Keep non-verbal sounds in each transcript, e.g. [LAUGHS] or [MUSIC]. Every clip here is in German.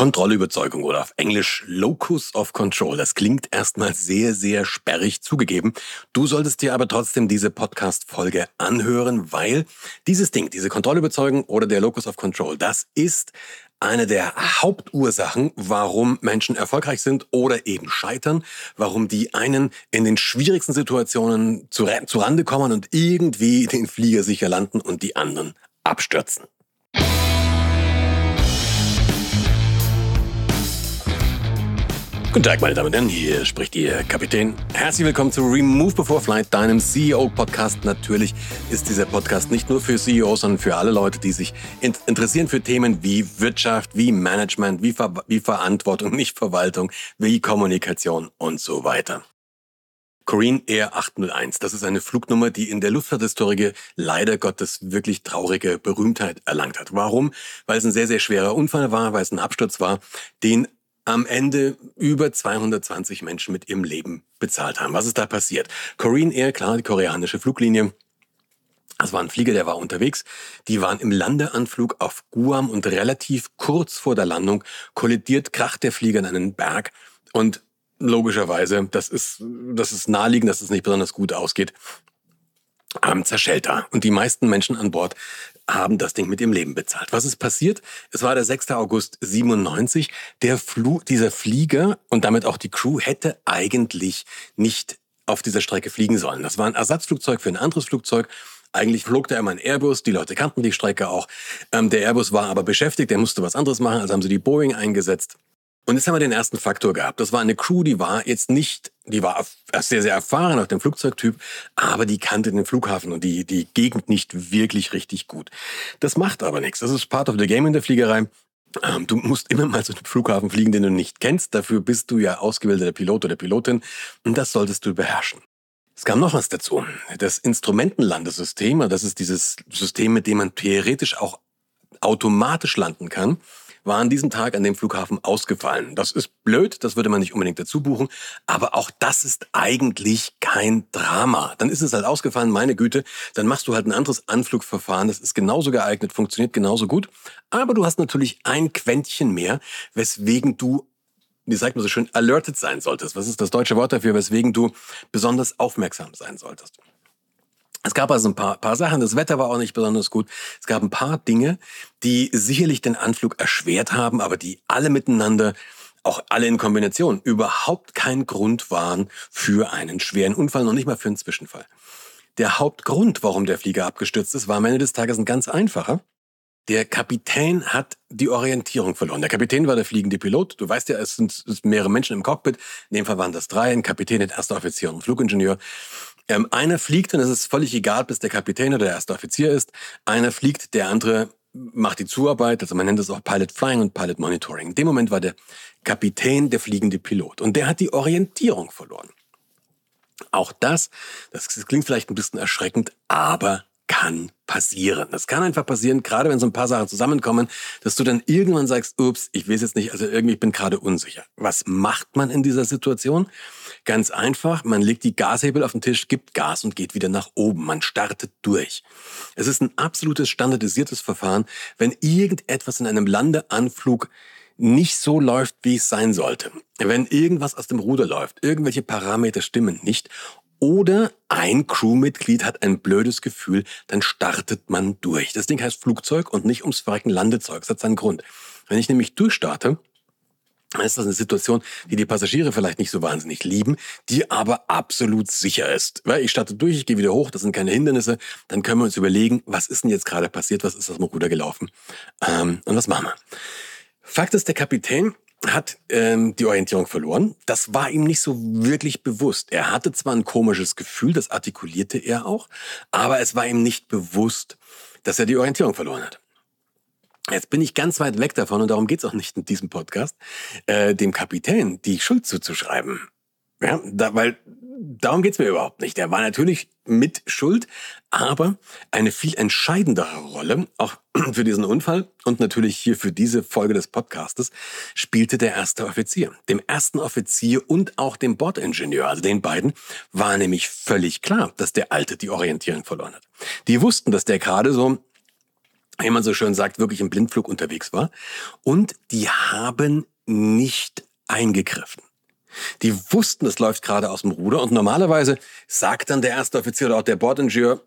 Kontrollüberzeugung oder auf Englisch Locus of Control. Das klingt erstmal sehr, sehr sperrig zugegeben. Du solltest dir aber trotzdem diese Podcast-Folge anhören, weil dieses Ding, diese Kontrollüberzeugung oder der Locus of Control, das ist eine der Hauptursachen, warum Menschen erfolgreich sind oder eben scheitern, warum die einen in den schwierigsten Situationen zu, Rande kommen und irgendwie den Flieger sicher landen und die anderen abstürzen. Guten Tag, meine Damen und Herren, hier spricht Ihr Kapitän. Herzlich willkommen zu Remove Before Flight, deinem CEO-Podcast. Natürlich ist dieser Podcast nicht nur für CEOs, sondern für alle Leute, die sich interessieren für Themen wie Wirtschaft, wie Management, wie, Ver wie Verantwortung, [LAUGHS] nicht Verwaltung, wie Kommunikation und so weiter. Korean Air 801, das ist eine Flugnummer, die in der Luftfahrthistorie leider Gottes wirklich traurige Berühmtheit erlangt hat. Warum? Weil es ein sehr, sehr schwerer Unfall war, weil es ein Absturz war, den am Ende über 220 Menschen mit ihrem Leben bezahlt haben. Was ist da passiert? Korean Air, klar, die koreanische Fluglinie, das war ein Flieger, der war unterwegs. Die waren im Landeanflug auf Guam und relativ kurz vor der Landung kollidiert, kracht der Flieger in einen Berg und logischerweise, das ist, das ist naheliegend, dass es nicht besonders gut ausgeht, ähm, zerschellt da. Und die meisten Menschen an Bord haben das Ding mit ihrem Leben bezahlt. Was ist passiert? Es war der 6. August 97. Der Flug, dieser Flieger und damit auch die Crew hätte eigentlich nicht auf dieser Strecke fliegen sollen. Das war ein Ersatzflugzeug für ein anderes Flugzeug. Eigentlich flog da immer ein Airbus, die Leute kannten die Strecke auch. Ähm, der Airbus war aber beschäftigt, der musste was anderes machen, also haben sie die Boeing eingesetzt. Und jetzt haben wir den ersten Faktor gehabt. Das war eine Crew, die war jetzt nicht, die war sehr, sehr erfahren auf dem Flugzeugtyp, aber die kannte den Flughafen und die, die Gegend nicht wirklich richtig gut. Das macht aber nichts. Das ist part of the game in der Fliegerei. Ähm, du musst immer mal zu einem Flughafen fliegen, den du nicht kennst. Dafür bist du ja ausgebildeter Pilot oder Pilotin und das solltest du beherrschen. Es kam noch was dazu. Das Instrumentenlandesystem, das ist dieses System, mit dem man theoretisch auch automatisch landen kann war an diesem Tag an dem Flughafen ausgefallen. Das ist blöd, das würde man nicht unbedingt dazu buchen, aber auch das ist eigentlich kein Drama. Dann ist es halt ausgefallen, meine Güte, dann machst du halt ein anderes Anflugverfahren, das ist genauso geeignet, funktioniert genauso gut, aber du hast natürlich ein Quäntchen mehr, weswegen du wie sagt man so schön, alerted sein solltest. Was ist das deutsche Wort dafür, weswegen du besonders aufmerksam sein solltest? Es gab also ein paar, paar Sachen. Das Wetter war auch nicht besonders gut. Es gab ein paar Dinge, die sicherlich den Anflug erschwert haben, aber die alle miteinander, auch alle in Kombination, überhaupt kein Grund waren für einen schweren Unfall, noch nicht mal für einen Zwischenfall. Der Hauptgrund, warum der Flieger abgestürzt ist, war am Ende des Tages ein ganz einfacher. Der Kapitän hat die Orientierung verloren. Der Kapitän war der fliegende Pilot. Du weißt ja, es sind, es sind mehrere Menschen im Cockpit. In dem Fall waren das drei, ein Kapitän, ein erster Offizier und ein Flugingenieur. Ähm, einer fliegt und es ist völlig egal, bis der Kapitän oder der erste Offizier ist. Einer fliegt, der andere macht die Zuarbeit, also man nennt das auch Pilot Flying und Pilot Monitoring. In dem Moment war der Kapitän der fliegende Pilot und der hat die Orientierung verloren. Auch das, das klingt vielleicht ein bisschen erschreckend, aber kann passieren. Das kann einfach passieren, gerade wenn so ein paar Sachen zusammenkommen, dass du dann irgendwann sagst, ups, ich weiß jetzt nicht, also irgendwie ich bin gerade unsicher. Was macht man in dieser Situation? Ganz einfach, man legt die Gashebel auf den Tisch, gibt Gas und geht wieder nach oben. Man startet durch. Es ist ein absolutes standardisiertes Verfahren, wenn irgendetwas in einem Landeanflug nicht so läuft, wie es sein sollte. Wenn irgendwas aus dem Ruder läuft, irgendwelche Parameter stimmen nicht oder ein Crewmitglied hat ein blödes Gefühl, dann startet man durch. Das Ding heißt Flugzeug und nicht ums Verrecken Landezeug. Das hat seinen Grund. Wenn ich nämlich durchstarte, dann ist das eine Situation, die die Passagiere vielleicht nicht so wahnsinnig lieben, die aber absolut sicher ist. Weil ich starte durch, ich gehe wieder hoch, das sind keine Hindernisse, dann können wir uns überlegen, was ist denn jetzt gerade passiert, was ist aus dem Ruder gelaufen ähm, und was machen wir. Fakt ist, der Kapitän hat ähm, die Orientierung verloren. Das war ihm nicht so wirklich bewusst. Er hatte zwar ein komisches Gefühl, das artikulierte er auch, aber es war ihm nicht bewusst, dass er die Orientierung verloren hat. Jetzt bin ich ganz weit weg davon und darum geht's auch nicht in diesem Podcast, äh, dem Kapitän die Schuld zuzuschreiben. Ja, da, weil darum geht's mir überhaupt nicht. Er war natürlich mit Schuld, aber eine viel entscheidendere Rolle, auch [CLEARS THROAT] für diesen Unfall und natürlich hier für diese Folge des Podcastes, spielte der erste Offizier. Dem ersten Offizier und auch dem Bordingenieur, also den beiden, war nämlich völlig klar, dass der Alte die Orientierung verloren hat. Die wussten, dass der gerade so wie man so schön sagt, wirklich im Blindflug unterwegs war. Und die haben nicht eingegriffen. Die wussten, es läuft gerade aus dem Ruder und normalerweise sagt dann der erste Offizier oder auch der Bordingenieur,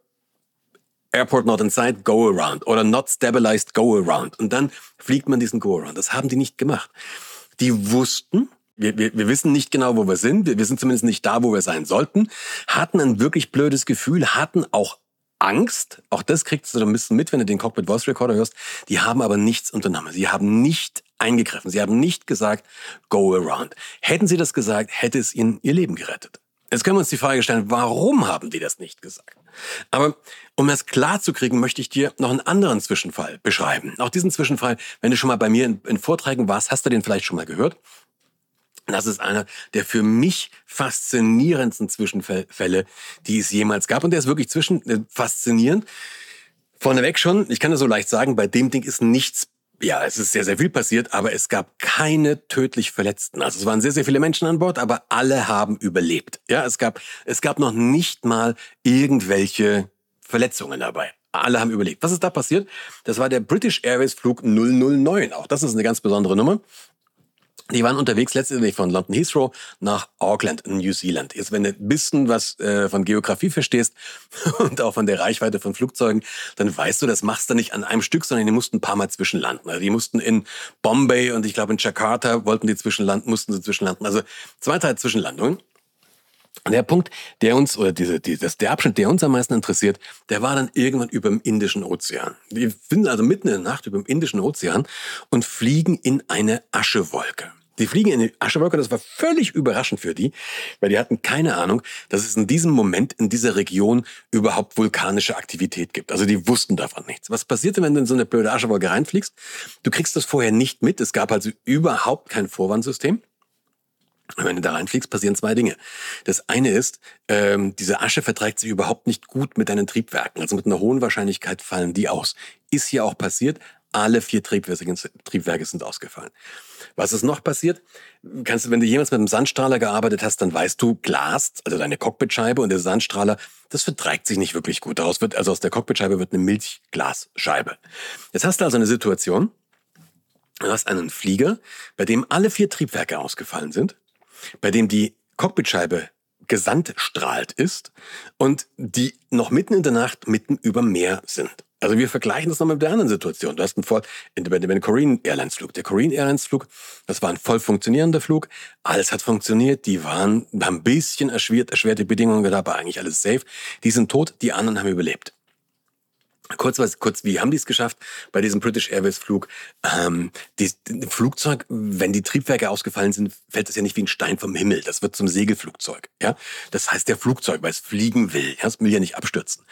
Airport not inside, go around oder not stabilized, go around. Und dann fliegt man diesen go around. Das haben die nicht gemacht. Die wussten, wir, wir, wir wissen nicht genau, wo wir sind. Wir, wir sind zumindest nicht da, wo wir sein sollten. Hatten ein wirklich blödes Gefühl, hatten auch Angst. Auch das kriegst du so ein bisschen mit, wenn du den Cockpit Voice Recorder hörst. Die haben aber nichts unternommen. Sie haben nicht eingegriffen. Sie haben nicht gesagt, go around. Hätten sie das gesagt, hätte es ihnen ihr Leben gerettet. Jetzt können wir uns die Frage stellen, warum haben die das nicht gesagt? Aber um das klar zu kriegen, möchte ich dir noch einen anderen Zwischenfall beschreiben. Auch diesen Zwischenfall, wenn du schon mal bei mir in, in Vorträgen warst, hast du den vielleicht schon mal gehört. Das ist einer der für mich faszinierendsten Zwischenfälle, die es jemals gab. Und der ist wirklich zwischen äh, faszinierend. Vorneweg schon, ich kann das so leicht sagen, bei dem Ding ist nichts ja, es ist sehr, sehr viel passiert, aber es gab keine tödlich Verletzten. Also es waren sehr, sehr viele Menschen an Bord, aber alle haben überlebt. Ja, es gab, es gab noch nicht mal irgendwelche Verletzungen dabei. Alle haben überlebt. Was ist da passiert? Das war der British Airways Flug 009. Auch das ist eine ganz besondere Nummer. Die waren unterwegs letztendlich von London Heathrow nach Auckland in New Zealand. Jetzt, wenn du ein bisschen was äh, von Geografie verstehst [LAUGHS] und auch von der Reichweite von Flugzeugen, dann weißt du, das machst du nicht an einem Stück, sondern die mussten ein paar Mal zwischenlanden. Also die mussten in Bombay und ich glaube in Jakarta wollten die zwischenlanden, mussten sie zwischenlanden. Also zwei, drei Zwischenlandungen. Der Punkt, der uns, oder diese, die, das, der Abschnitt, der uns am meisten interessiert, der war dann irgendwann über dem Indischen Ozean. Wir sind also mitten in der Nacht über dem Indischen Ozean und fliegen in eine Aschewolke. Die fliegen in die Aschewolke, das war völlig überraschend für die, weil die hatten keine Ahnung, dass es in diesem Moment in dieser Region überhaupt vulkanische Aktivität gibt. Also die wussten davon nichts. Was passierte, wenn du in so eine blöde Aschewolke reinfliegst? Du kriegst das vorher nicht mit. Es gab also überhaupt kein Vorwarnsystem. Und wenn du da reinfliegst, passieren zwei Dinge. Das eine ist, ähm, diese Asche verträgt sich überhaupt nicht gut mit deinen Triebwerken. Also mit einer hohen Wahrscheinlichkeit fallen die aus. Ist hier auch passiert. Alle vier Triebwerke sind ausgefallen. Was ist noch passiert? Kannst du, wenn du jemals mit einem Sandstrahler gearbeitet hast, dann weißt du, Glas, also deine Cockpitscheibe und der Sandstrahler, das verträgt sich nicht wirklich gut. Daraus wird, also aus der Cockpitscheibe wird eine Milchglasscheibe. Jetzt hast du also eine Situation, du hast einen Flieger, bei dem alle vier Triebwerke ausgefallen sind bei dem die Cockpitscheibe gesandstrahlt ist und die noch mitten in der Nacht mitten über Meer sind. Also wir vergleichen das nochmal mit der anderen Situation. Du hast einen voll, bei dem Korean Airlines Flug. Der Korean Airlines Flug, das war ein voll funktionierender Flug. Alles hat funktioniert. Die waren, haben ein bisschen erschwert, erschwerte Bedingungen gehabt, aber eigentlich alles safe. Die sind tot, die anderen haben überlebt. Kurz, was, kurz, wie haben die es geschafft bei diesem British Airways Flug? Ähm, die, Flugzeug, wenn die Triebwerke ausgefallen sind, fällt es ja nicht wie ein Stein vom Himmel. Das wird zum Segelflugzeug. Ja, das heißt der Flugzeug, weil es fliegen will. Ja, es will ja nicht abstürzen.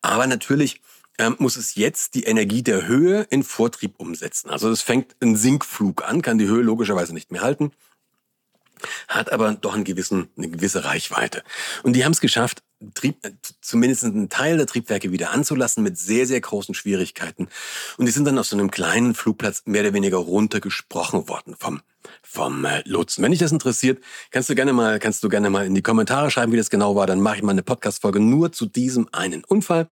Aber natürlich ähm, muss es jetzt die Energie der Höhe in Vortrieb umsetzen. Also es fängt ein Sinkflug an, kann die Höhe logischerweise nicht mehr halten hat aber doch einen gewissen, eine gewisse Reichweite. Und die haben es geschafft, Trieb, zumindest einen Teil der Triebwerke wieder anzulassen mit sehr, sehr großen Schwierigkeiten. Und die sind dann auf so einem kleinen Flugplatz mehr oder weniger runtergesprochen worden vom, vom äh, Lotsen. Wenn dich das interessiert, kannst du gerne mal, kannst du gerne mal in die Kommentare schreiben, wie das genau war. Dann mache ich mal eine Podcast-Folge nur zu diesem einen Unfall.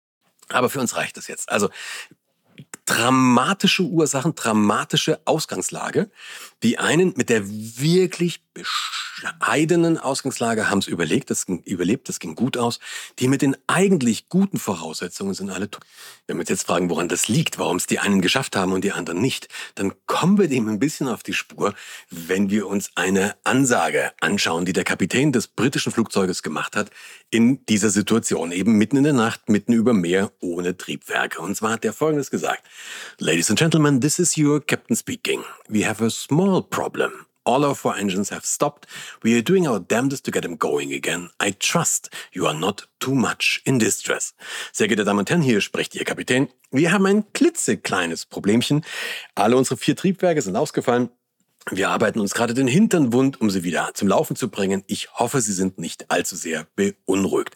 Aber für uns reicht das jetzt. Also, dramatische Ursachen, dramatische Ausgangslage. Die einen mit der wirklich bescheidenen Ausgangslage haben es überlegt, das ging, überlebt, das ging gut aus. Die mit den eigentlich guten Voraussetzungen sind alle tot. Wenn wir uns jetzt fragen, woran das liegt, warum es die einen geschafft haben und die anderen nicht, dann kommen wir dem ein bisschen auf die Spur, wenn wir uns eine Ansage anschauen, die der Kapitän des britischen Flugzeuges gemacht hat in dieser Situation, eben mitten in der Nacht, mitten über Meer, ohne Triebwerke. Und zwar hat er Folgendes gesagt. Ladies and gentlemen, this is your captain speaking. We have a small problem. All our four engines have stopped. We are doing our damnedest to get them going again. I trust you are not too much in distress. Sehr geehrte Damen und Herren, hier spricht Ihr Kapitän. Wir haben ein klitzekleines Problemchen. Alle unsere vier Triebwerke sind ausgefallen. Wir arbeiten uns gerade den Hintern wund, um sie wieder zum Laufen zu bringen. Ich hoffe, Sie sind nicht allzu sehr beunruhigt.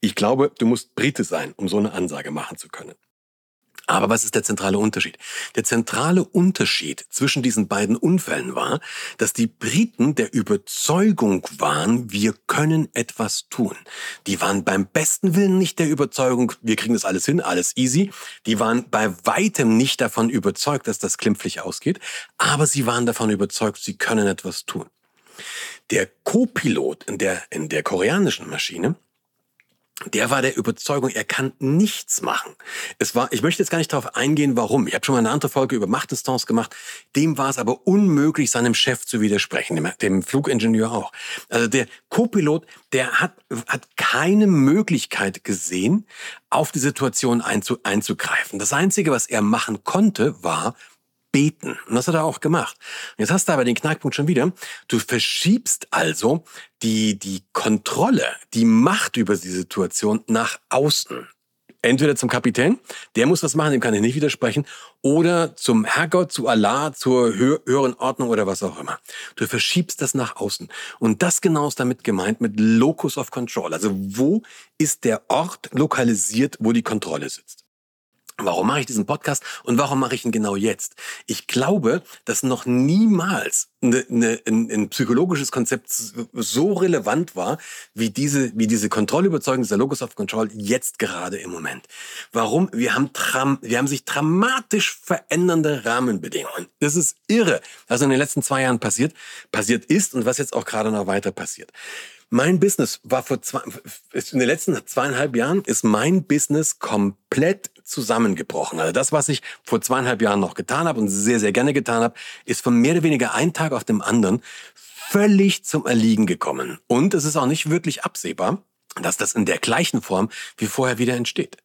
Ich glaube, du musst Brite sein, um so eine Ansage machen zu können. Aber was ist der zentrale Unterschied? Der zentrale Unterschied zwischen diesen beiden Unfällen war, dass die Briten der Überzeugung waren, wir können etwas tun. Die waren beim besten Willen nicht der Überzeugung, wir kriegen das alles hin, alles easy. Die waren bei weitem nicht davon überzeugt, dass das klimpflich ausgeht, aber sie waren davon überzeugt, sie können etwas tun. Der Co-Pilot in der, in der koreanischen Maschine, der war der Überzeugung, er kann nichts machen. Es war, ich möchte jetzt gar nicht darauf eingehen, warum. Ich habe schon mal eine andere Folge über Machtdistanz gemacht. Dem war es aber unmöglich, seinem Chef zu widersprechen, dem, dem Flugingenieur auch. Also der Co-Pilot, der hat, hat keine Möglichkeit gesehen, auf die Situation einzu, einzugreifen. Das Einzige, was er machen konnte, war beten. Und das hat er auch gemacht. Jetzt hast du aber den Knackpunkt schon wieder. Du verschiebst also die, die Kontrolle, die Macht über die Situation nach außen. Entweder zum Kapitän, der muss was machen, dem kann ich nicht widersprechen, oder zum Herrgott, zu Allah, zur höheren Ordnung oder was auch immer. Du verschiebst das nach außen. Und das genau ist damit gemeint mit Locus of Control. Also wo ist der Ort lokalisiert, wo die Kontrolle sitzt? Warum mache ich diesen Podcast und warum mache ich ihn genau jetzt? Ich glaube, dass noch niemals eine, eine, ein, ein psychologisches Konzept so relevant war, wie diese, wie diese Kontrollüberzeugung, dieser Logos of Control jetzt gerade im Moment. Warum? Wir haben, tram, wir haben sich dramatisch verändernde Rahmenbedingungen. Das ist irre, was in den letzten zwei Jahren passiert, passiert ist und was jetzt auch gerade noch weiter passiert. Mein Business war vor zwei, in den letzten zweieinhalb Jahren ist mein Business komplett zusammengebrochen. Also das, was ich vor zweieinhalb Jahren noch getan habe und sehr, sehr gerne getan habe, ist von mehr oder weniger einen Tag auf dem anderen völlig zum Erliegen gekommen. Und es ist auch nicht wirklich absehbar, dass das in der gleichen Form wie vorher wieder entsteht.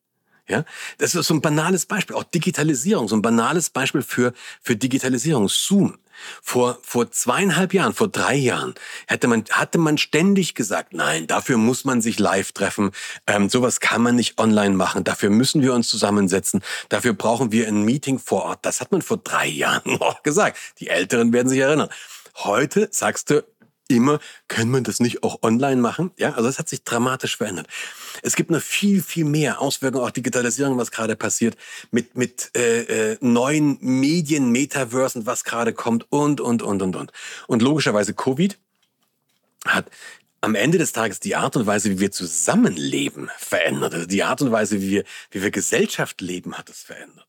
Ja, das ist so ein banales Beispiel. Auch Digitalisierung, so ein banales Beispiel für, für Digitalisierung. Zoom. Vor, vor zweieinhalb Jahren, vor drei Jahren, hätte man, hatte man ständig gesagt, nein, dafür muss man sich live treffen, ähm, sowas kann man nicht online machen, dafür müssen wir uns zusammensetzen, dafür brauchen wir ein Meeting vor Ort. Das hat man vor drei Jahren [LAUGHS] noch gesagt. Die Älteren werden sich erinnern. Heute sagst du, immer, kann man das nicht auch online machen? Ja, also es hat sich dramatisch verändert. Es gibt noch viel, viel mehr Auswirkungen, auch Digitalisierung, was gerade passiert, mit, mit äh, äh, neuen Medien, Metaversen, was gerade kommt und, und, und, und, und. Und logischerweise Covid hat am Ende des Tages die Art und Weise, wie wir zusammenleben, verändert. Also die Art und Weise, wie wir, wie wir Gesellschaft leben, hat es verändert.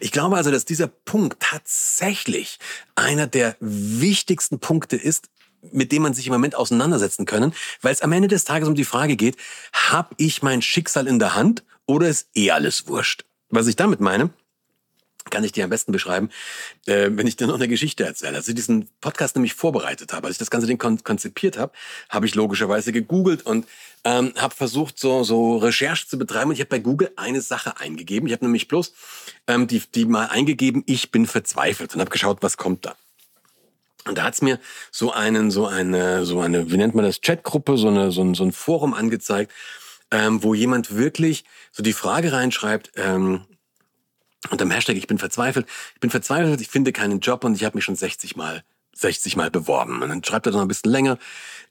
Ich glaube also, dass dieser Punkt tatsächlich einer der wichtigsten Punkte ist, mit dem man sich im Moment auseinandersetzen können, weil es am Ende des Tages um die Frage geht, habe ich mein Schicksal in der Hand oder ist eh alles wurscht? Was ich damit meine, kann ich dir am besten beschreiben, äh, wenn ich dir noch eine Geschichte erzähle. Als ich diesen Podcast nämlich vorbereitet habe, als ich das ganze Ding kon konzipiert habe, habe ich logischerweise gegoogelt und ähm, habe versucht, so, so Recherche zu betreiben. Und ich habe bei Google eine Sache eingegeben. Ich habe nämlich bloß ähm, die, die mal eingegeben, ich bin verzweifelt und habe geschaut, was kommt da. Und da hat's mir so einen, so eine, so eine, wie nennt man das, Chatgruppe, so eine, so ein, so ein Forum angezeigt, ähm, wo jemand wirklich so die Frage reinschreibt, ähm, unter dem Hashtag, ich bin verzweifelt, ich bin verzweifelt, ich finde keinen Job und ich habe mich schon 60 Mal 60 Mal beworben. Und dann schreibt er noch ein bisschen länger,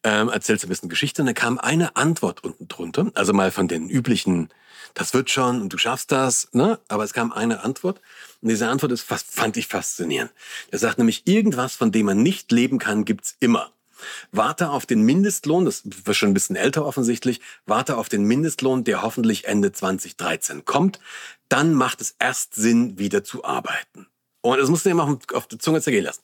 ähm, erzählt so ein bisschen Geschichte und dann kam eine Antwort unten drunter, also mal von den üblichen, das wird schon und du schaffst das, ne? Aber es kam eine Antwort und diese Antwort ist, fast, fand ich faszinierend. Er sagt nämlich, irgendwas, von dem man nicht leben kann, gibt's immer. Warte auf den Mindestlohn, das wird schon ein bisschen älter offensichtlich, warte auf den Mindestlohn, der hoffentlich Ende 2013 kommt, dann macht es erst Sinn, wieder zu arbeiten. Und das musst du dir mal auf die Zunge zergehen lassen.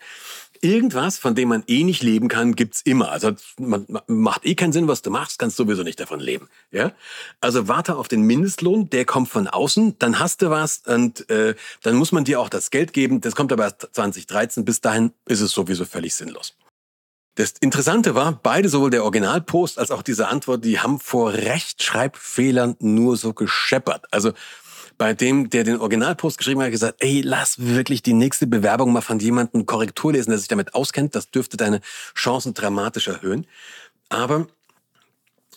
Irgendwas, von dem man eh nicht leben kann, gibt's immer. Also man, macht eh keinen Sinn, was du machst, kannst sowieso nicht davon leben. Ja? Also warte auf den Mindestlohn, der kommt von außen, dann hast du was und äh, dann muss man dir auch das Geld geben. Das kommt aber erst 2013. Bis dahin ist es sowieso völlig sinnlos. Das Interessante war, beide, sowohl der Originalpost als auch diese Antwort, die haben vor Rechtschreibfehlern nur so gescheppert. Also bei dem, der den Originalpost geschrieben hat, gesagt, ey, lass wirklich die nächste Bewerbung mal von jemandem Korrektur lesen, der sich damit auskennt. Das dürfte deine Chancen dramatisch erhöhen. Aber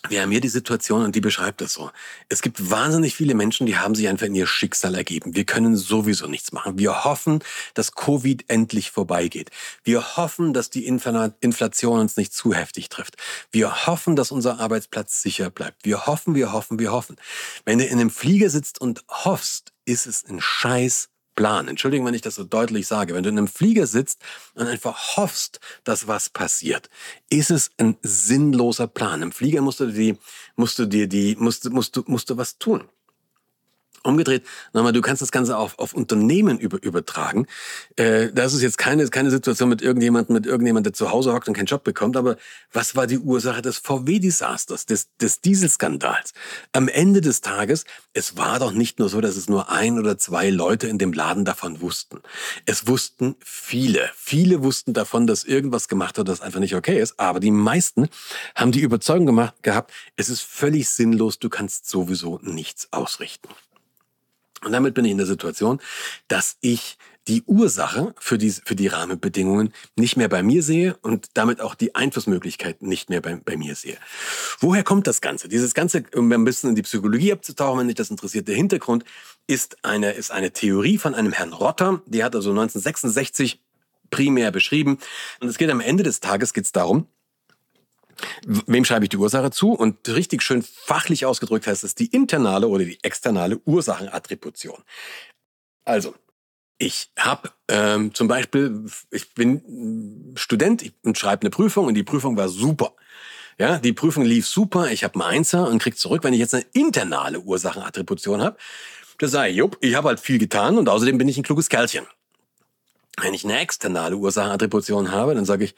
wir haben hier die Situation und die beschreibt das so. Es gibt wahnsinnig viele Menschen, die haben sich einfach in ihr Schicksal ergeben. Wir können sowieso nichts machen. Wir hoffen, dass Covid endlich vorbeigeht. Wir hoffen, dass die Inflation uns nicht zu heftig trifft. Wir hoffen, dass unser Arbeitsplatz sicher bleibt. Wir hoffen, wir hoffen, wir hoffen. Wenn du in einem Flieger sitzt und hoffst, ist es ein scheiß Plan. Entschuldigung, wenn ich das so deutlich sage. Wenn du in einem Flieger sitzt und einfach hoffst, dass was passiert, ist es ein sinnloser Plan. Im Flieger musst du die, musst du dir die, musst, musst du, musst du was tun. Umgedreht, nochmal, du kannst das Ganze auf, auf Unternehmen über, übertragen. Äh, das ist jetzt keine, keine Situation mit irgendjemandem, mit irgendjemandem, der zu Hause hockt und keinen Job bekommt, aber was war die Ursache des VW-Desasters, des, des Dieselskandals? Am Ende des Tages, es war doch nicht nur so, dass es nur ein oder zwei Leute in dem Laden davon wussten. Es wussten viele. Viele wussten davon, dass irgendwas gemacht wird, das einfach nicht okay ist, aber die meisten haben die Überzeugung gemacht, gehabt, es ist völlig sinnlos, du kannst sowieso nichts ausrichten. Und damit bin ich in der Situation, dass ich die Ursache für die, für die Rahmenbedingungen nicht mehr bei mir sehe und damit auch die Einflussmöglichkeit nicht mehr bei, bei mir sehe. Woher kommt das Ganze? Dieses Ganze, um ein bisschen in die Psychologie abzutauchen, wenn dich das interessiert, der Hintergrund ist eine, ist eine Theorie von einem Herrn Rotter, die hat also 1966 primär beschrieben. Und es geht am Ende des Tages geht's darum, Wem schreibe ich die Ursache zu? Und richtig schön fachlich ausgedrückt heißt es die internale oder die externe Ursachenattribution. Also, ich habe ähm, zum Beispiel, ich bin Student und schreibe eine Prüfung und die Prüfung war super. Ja, die Prüfung lief super, ich habe einen Einser und krieg zurück, wenn ich jetzt eine internale Ursachenattribution habe. Das sage ich, jupp, ich habe halt viel getan und außerdem bin ich ein kluges Kerlchen. Wenn ich eine externe Ursachenattribution habe, dann sage ich,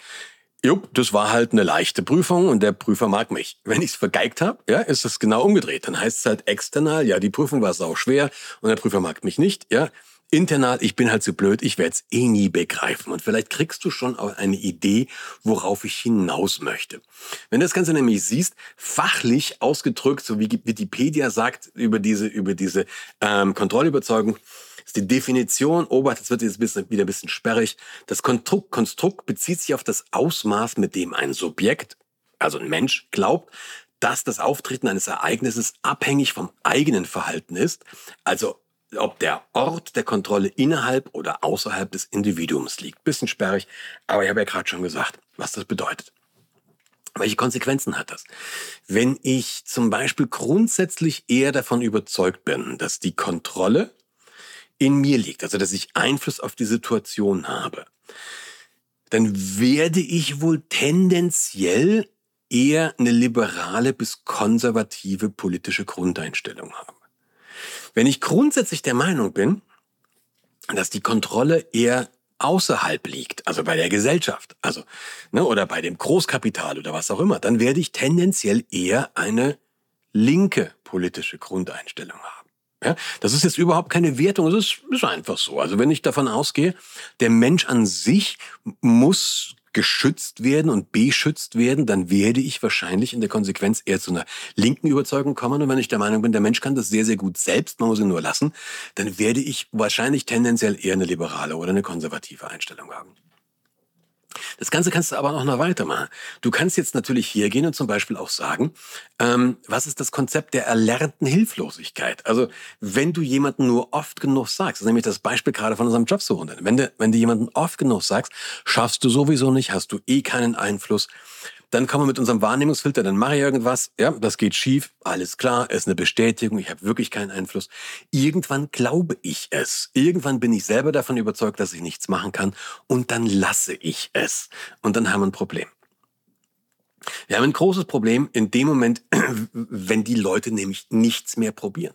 Jupp, das war halt eine leichte Prüfung und der Prüfer mag mich. Wenn ich es vergeigt habe, ja, ist es genau umgedreht. Dann heißt es halt external, ja, die Prüfung war sau schwer und der Prüfer mag mich nicht, ja. Internal, ich bin halt zu blöd, ich werde es eh nie begreifen. Und vielleicht kriegst du schon eine Idee, worauf ich hinaus möchte. Wenn du das Ganze nämlich siehst, fachlich ausgedrückt, so wie Wikipedia sagt über diese, über diese ähm, Kontrollüberzeugung, ist die Definition, Obacht, jetzt wird jetzt wieder ein bisschen sperrig. Das Konstrukt, Konstrukt bezieht sich auf das Ausmaß, mit dem ein Subjekt, also ein Mensch, glaubt, dass das Auftreten eines Ereignisses abhängig vom eigenen Verhalten ist, also ob der Ort der Kontrolle innerhalb oder außerhalb des Individuums liegt. Bisschen sperrig, aber ich habe ja gerade schon gesagt, was das bedeutet. Welche Konsequenzen hat das? Wenn ich zum Beispiel grundsätzlich eher davon überzeugt bin, dass die Kontrolle in mir liegt, also dass ich Einfluss auf die Situation habe, dann werde ich wohl tendenziell eher eine liberale bis konservative politische Grundeinstellung haben. Wenn ich grundsätzlich der Meinung bin, dass die Kontrolle eher außerhalb liegt, also bei der Gesellschaft, also ne, oder bei dem Großkapital oder was auch immer, dann werde ich tendenziell eher eine linke politische Grundeinstellung haben. Ja, das ist jetzt überhaupt keine Wertung, es ist, ist einfach so. Also wenn ich davon ausgehe, der Mensch an sich muss geschützt werden und beschützt werden, dann werde ich wahrscheinlich in der Konsequenz eher zu einer linken Überzeugung kommen. Und wenn ich der Meinung bin, der Mensch kann das sehr, sehr gut selbst, man muss ihn nur lassen, dann werde ich wahrscheinlich tendenziell eher eine liberale oder eine konservative Einstellung haben. Das Ganze kannst du aber noch mal weitermachen. Du kannst jetzt natürlich hier gehen und zum Beispiel auch sagen, ähm, was ist das Konzept der erlernten Hilflosigkeit? Also wenn du jemanden nur oft genug sagst, das ist nämlich das Beispiel gerade von unserem Jobsuchenden. Wenn du, wenn du jemanden oft genug sagst, schaffst du sowieso nicht, hast du eh keinen Einfluss, dann kommen wir mit unserem Wahrnehmungsfilter, dann mache ich irgendwas, ja, das geht schief, alles klar, ist eine Bestätigung, ich habe wirklich keinen Einfluss. Irgendwann glaube ich es. Irgendwann bin ich selber davon überzeugt, dass ich nichts machen kann und dann lasse ich es. Und dann haben wir ein Problem. Wir haben ein großes Problem in dem Moment, [CLEARS THROAT] wenn die Leute nämlich nichts mehr probieren.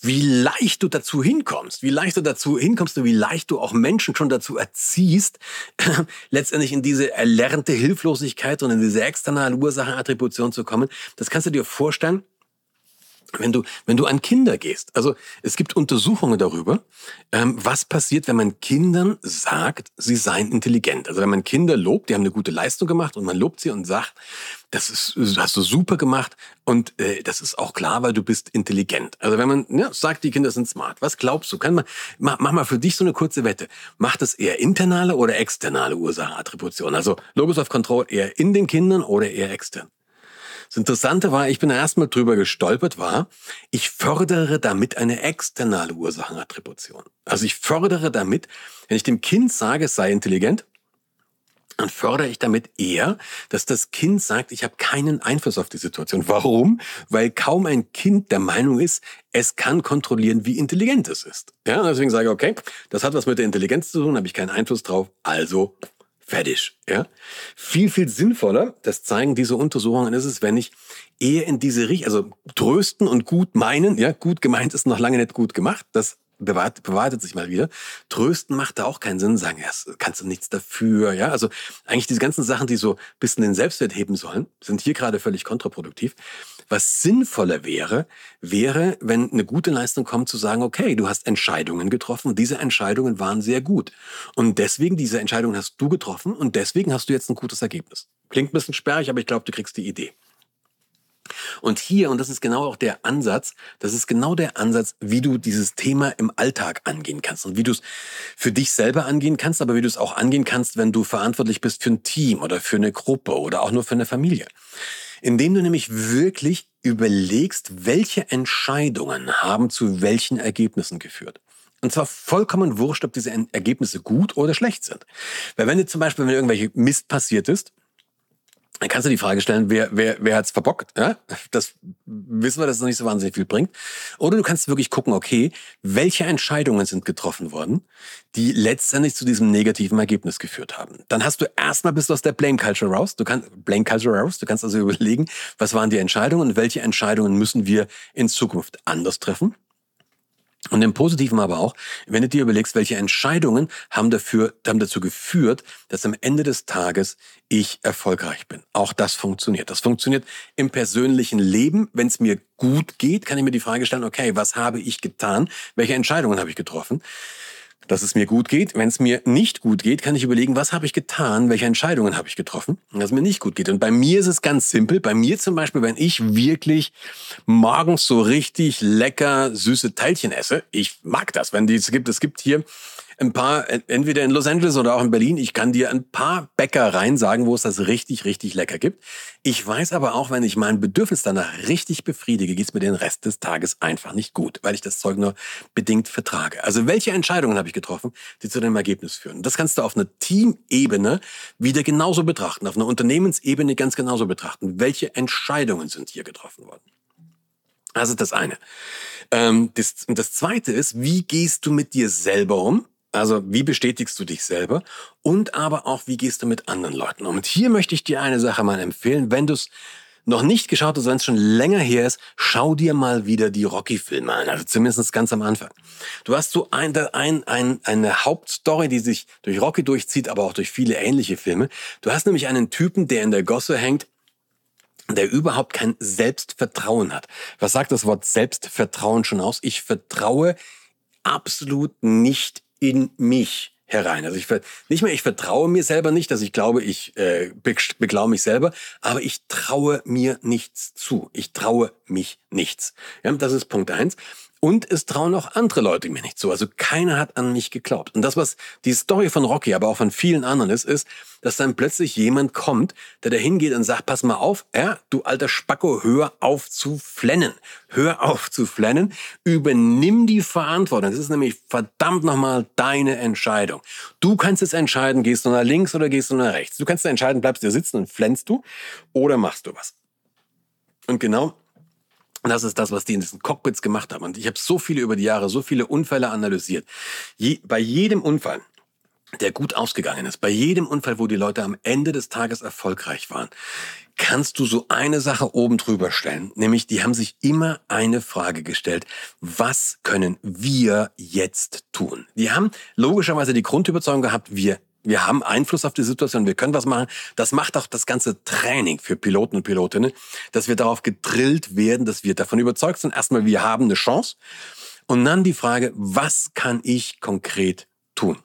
Wie leicht du dazu hinkommst, wie leicht du dazu hinkommst und wie leicht du auch Menschen schon dazu erziehst, [CLEARS THROAT] letztendlich in diese erlernte Hilflosigkeit und in diese externe Ursachenattribution zu kommen, das kannst du dir vorstellen, wenn du, wenn du an Kinder gehst, also es gibt Untersuchungen darüber, ähm, was passiert, wenn man Kindern sagt, sie seien intelligent. Also wenn man Kinder lobt, die haben eine gute Leistung gemacht und man lobt sie und sagt, das ist, hast du super gemacht und äh, das ist auch klar, weil du bist intelligent. Also wenn man ja, sagt, die Kinder sind smart, was glaubst du? Kann man, mach, mach mal für dich so eine kurze Wette. Macht es eher internale oder externe Ursachenattribution? Also Logos of Control eher in den Kindern oder eher extern? Das Interessante war, ich bin erstmal drüber gestolpert, war, ich fördere damit eine externe Ursachenattribution. Also ich fördere damit, wenn ich dem Kind sage, es sei intelligent, dann fördere ich damit eher, dass das Kind sagt, ich habe keinen Einfluss auf die Situation. Warum? Weil kaum ein Kind der Meinung ist, es kann kontrollieren, wie intelligent es ist. Ja, deswegen sage ich, okay, das hat was mit der Intelligenz zu tun, habe ich keinen Einfluss drauf, also fertig. Ja, viel viel sinnvoller. Das zeigen diese Untersuchungen. Ist es, wenn ich eher in diese Richtung, also trösten und gut meinen. Ja, gut gemeint ist noch lange nicht gut gemacht. Das bewahrt, bewahrheitet sich mal wieder. Trösten macht da auch keinen Sinn, sagen, ja, kannst du nichts dafür, ja. Also eigentlich diese ganzen Sachen, die so bisschen den Selbstwert heben sollen, sind hier gerade völlig kontraproduktiv. Was sinnvoller wäre, wäre, wenn eine gute Leistung kommt, zu sagen, okay, du hast Entscheidungen getroffen und diese Entscheidungen waren sehr gut. Und deswegen, diese Entscheidungen hast du getroffen und deswegen hast du jetzt ein gutes Ergebnis. Klingt ein bisschen sperrig, aber ich glaube, du kriegst die Idee. Und hier, und das ist genau auch der Ansatz, das ist genau der Ansatz, wie du dieses Thema im Alltag angehen kannst und wie du es für dich selber angehen kannst, aber wie du es auch angehen kannst, wenn du verantwortlich bist für ein Team oder für eine Gruppe oder auch nur für eine Familie. Indem du nämlich wirklich überlegst, welche Entscheidungen haben zu welchen Ergebnissen geführt. Und zwar vollkommen wurscht, ob diese Ergebnisse gut oder schlecht sind. Weil wenn dir zum Beispiel, wenn irgendwelche Mist passiert ist, dann kannst du die Frage stellen, wer, wer, wer hat's verbockt? Ja? Das wissen wir, dass es noch nicht so wahnsinnig viel bringt. Oder du kannst wirklich gucken, okay, welche Entscheidungen sind getroffen worden, die letztendlich zu diesem negativen Ergebnis geführt haben. Dann hast du erstmal bist du aus der Blame Culture raus. Du kannst Blame Culture raus. Du kannst also überlegen, was waren die Entscheidungen und welche Entscheidungen müssen wir in Zukunft anders treffen. Und im Positiven aber auch, wenn du dir überlegst, welche Entscheidungen haben, dafür, haben dazu geführt, dass am Ende des Tages ich erfolgreich bin. Auch das funktioniert. Das funktioniert im persönlichen Leben. Wenn es mir gut geht, kann ich mir die Frage stellen, okay, was habe ich getan? Welche Entscheidungen habe ich getroffen? Dass es mir gut geht. Wenn es mir nicht gut geht, kann ich überlegen, was habe ich getan, welche Entscheidungen habe ich getroffen, dass es mir nicht gut geht. Und bei mir ist es ganz simpel. Bei mir zum Beispiel, wenn ich wirklich morgens so richtig lecker süße Teilchen esse, ich mag das, wenn die es gibt. Es gibt hier ein paar, entweder in Los Angeles oder auch in Berlin, ich kann dir ein paar Bäckereien sagen, wo es das richtig, richtig lecker gibt. Ich weiß aber auch, wenn ich mein Bedürfnis danach richtig befriedige, geht es mir den Rest des Tages einfach nicht gut, weil ich das Zeug nur bedingt vertrage. Also welche Entscheidungen habe ich getroffen, die zu dem Ergebnis führen? Das kannst du auf einer Teamebene wieder genauso betrachten, auf einer Unternehmensebene ganz genauso betrachten. Welche Entscheidungen sind hier getroffen worden? Also das eine. Ähm, das, das zweite ist, wie gehst du mit dir selber um? Also wie bestätigst du dich selber und aber auch wie gehst du mit anderen Leuten um. Und hier möchte ich dir eine Sache mal empfehlen, wenn du es noch nicht geschaut hast, wenn es schon länger her ist, schau dir mal wieder die Rocky-Filme an, also zumindest ganz am Anfang. Du hast so ein, ein, ein, eine Hauptstory, die sich durch Rocky durchzieht, aber auch durch viele ähnliche Filme. Du hast nämlich einen Typen, der in der Gosse hängt, der überhaupt kein Selbstvertrauen hat. Was sagt das Wort Selbstvertrauen schon aus? Ich vertraue absolut nicht in mich herein. Also ich nicht mehr, ich vertraue mir selber nicht, dass ich glaube, ich äh, beglaube mich selber, aber ich traue mir nichts zu. Ich traue mich nichts. Ja, das ist Punkt eins. Und es trauen auch andere Leute mir nicht zu. Also keiner hat an mich geglaubt. Und das, was die Story von Rocky, aber auch von vielen anderen ist, ist, dass dann plötzlich jemand kommt, der da hingeht und sagt, pass mal auf, ja, du alter Spacko, hör auf zu flennen. Hör auf zu flennen. Übernimm die Verantwortung. Das ist nämlich verdammt nochmal deine Entscheidung. Du kannst jetzt entscheiden, gehst du nach links oder gehst du nach rechts. Du kannst entscheiden, bleibst du sitzen und flennst du oder machst du was. Und genau und das ist das, was die in diesen Cockpits gemacht haben. Und ich habe so viele über die Jahre, so viele Unfälle analysiert. Je, bei jedem Unfall, der gut ausgegangen ist, bei jedem Unfall, wo die Leute am Ende des Tages erfolgreich waren, kannst du so eine Sache oben drüber stellen. Nämlich, die haben sich immer eine Frage gestellt. Was können wir jetzt tun? Die haben logischerweise die Grundüberzeugung gehabt, wir wir haben Einfluss auf die Situation, wir können was machen. Das macht auch das ganze Training für Piloten und Pilotinnen, dass wir darauf gedrillt werden, dass wir davon überzeugt sind, erstmal, wir haben eine Chance. Und dann die Frage, was kann ich konkret tun?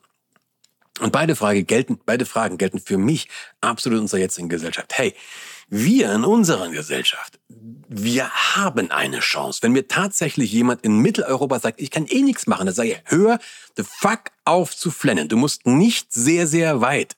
Und beide, Frage gelten, beide Fragen gelten für mich absolut in unserer jetzigen Gesellschaft. Hey, wir in unserer Gesellschaft, wir haben eine Chance. Wenn mir tatsächlich jemand in Mitteleuropa sagt, ich kann eh nichts machen, dann sage ich, hör the fuck auf zu flennen. Du musst nicht sehr, sehr weit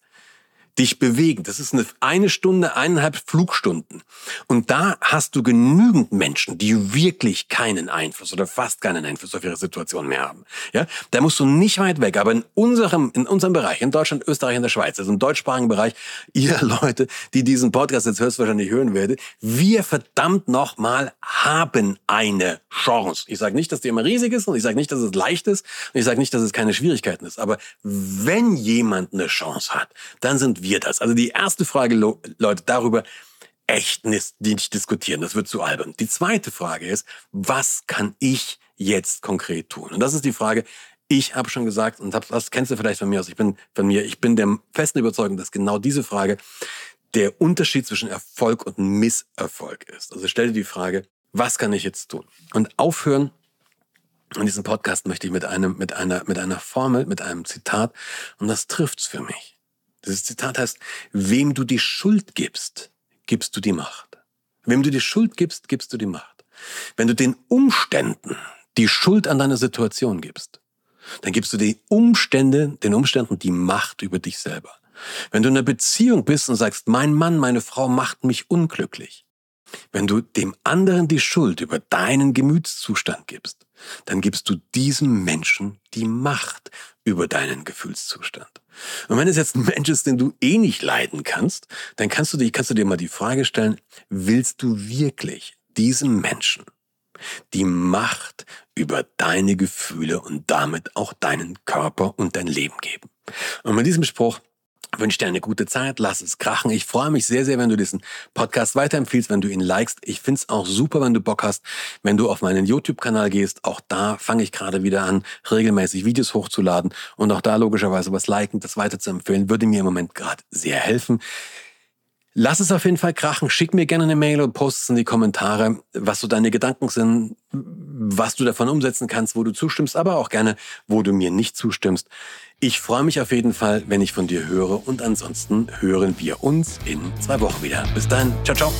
dich bewegen. Das ist eine, eine Stunde, eineinhalb Flugstunden. Und da hast du genügend Menschen, die wirklich keinen Einfluss oder fast keinen Einfluss auf ihre Situation mehr haben. Ja, da musst du nicht weit weg. Aber in unserem, in unserem Bereich, in Deutschland, Österreich und der Schweiz, also im deutschsprachigen Bereich, [LAUGHS] ihr Leute, die diesen Podcast jetzt höchstwahrscheinlich hören werdet, wir verdammt nochmal haben eine Chance. Ich sage nicht, dass die immer riesig ist und ich sage nicht, dass es leicht ist und ich sage nicht, dass es keine Schwierigkeiten ist. Aber wenn jemand eine Chance hat, dann sind wir das. Also die erste Frage, Leute, darüber echt nicht, diskutieren. Das wird zu albern. Die zweite Frage ist, was kann ich jetzt konkret tun? Und das ist die Frage, ich habe schon gesagt, und das kennst du vielleicht von mir aus, ich bin von mir, ich bin der festen Überzeugung, dass genau diese Frage der Unterschied zwischen Erfolg und Misserfolg ist. Also stell dir die Frage, was kann ich jetzt tun? Und aufhören, in diesem Podcast möchte ich mit einem, mit einer, mit einer Formel, mit einem Zitat, und das trifft's für mich. Dieses Zitat heißt, wem du die Schuld gibst, gibst du die Macht. Wem du die Schuld gibst, gibst du die Macht. Wenn du den Umständen die Schuld an deiner Situation gibst, dann gibst du die Umstände, den Umständen die Macht über dich selber. Wenn du in einer Beziehung bist und sagst, mein Mann, meine Frau macht mich unglücklich, wenn du dem anderen die Schuld über deinen Gemütszustand gibst, dann gibst du diesem Menschen die Macht über deinen Gefühlszustand. Und wenn es jetzt ein Mensch ist, den du eh nicht leiden kannst, dann kannst du dir, kannst du dir mal die Frage stellen, willst du wirklich diesem Menschen die Macht über deine Gefühle und damit auch deinen Körper und dein Leben geben? Und mit diesem Spruch wünsche dir eine gute Zeit, lass es krachen. Ich freue mich sehr, sehr, wenn du diesen Podcast weiterempfiehlst, wenn du ihn likest. Ich find's auch super, wenn du Bock hast, wenn du auf meinen YouTube-Kanal gehst. Auch da fange ich gerade wieder an, regelmäßig Videos hochzuladen und auch da logischerweise was liken, das weiterzuempfehlen, würde mir im Moment gerade sehr helfen. Lass es auf jeden Fall krachen. Schick mir gerne eine Mail und post es in die Kommentare, was so deine Gedanken sind, was du davon umsetzen kannst, wo du zustimmst, aber auch gerne, wo du mir nicht zustimmst. Ich freue mich auf jeden Fall, wenn ich von dir höre und ansonsten hören wir uns in zwei Wochen wieder. Bis dann. Ciao, ciao.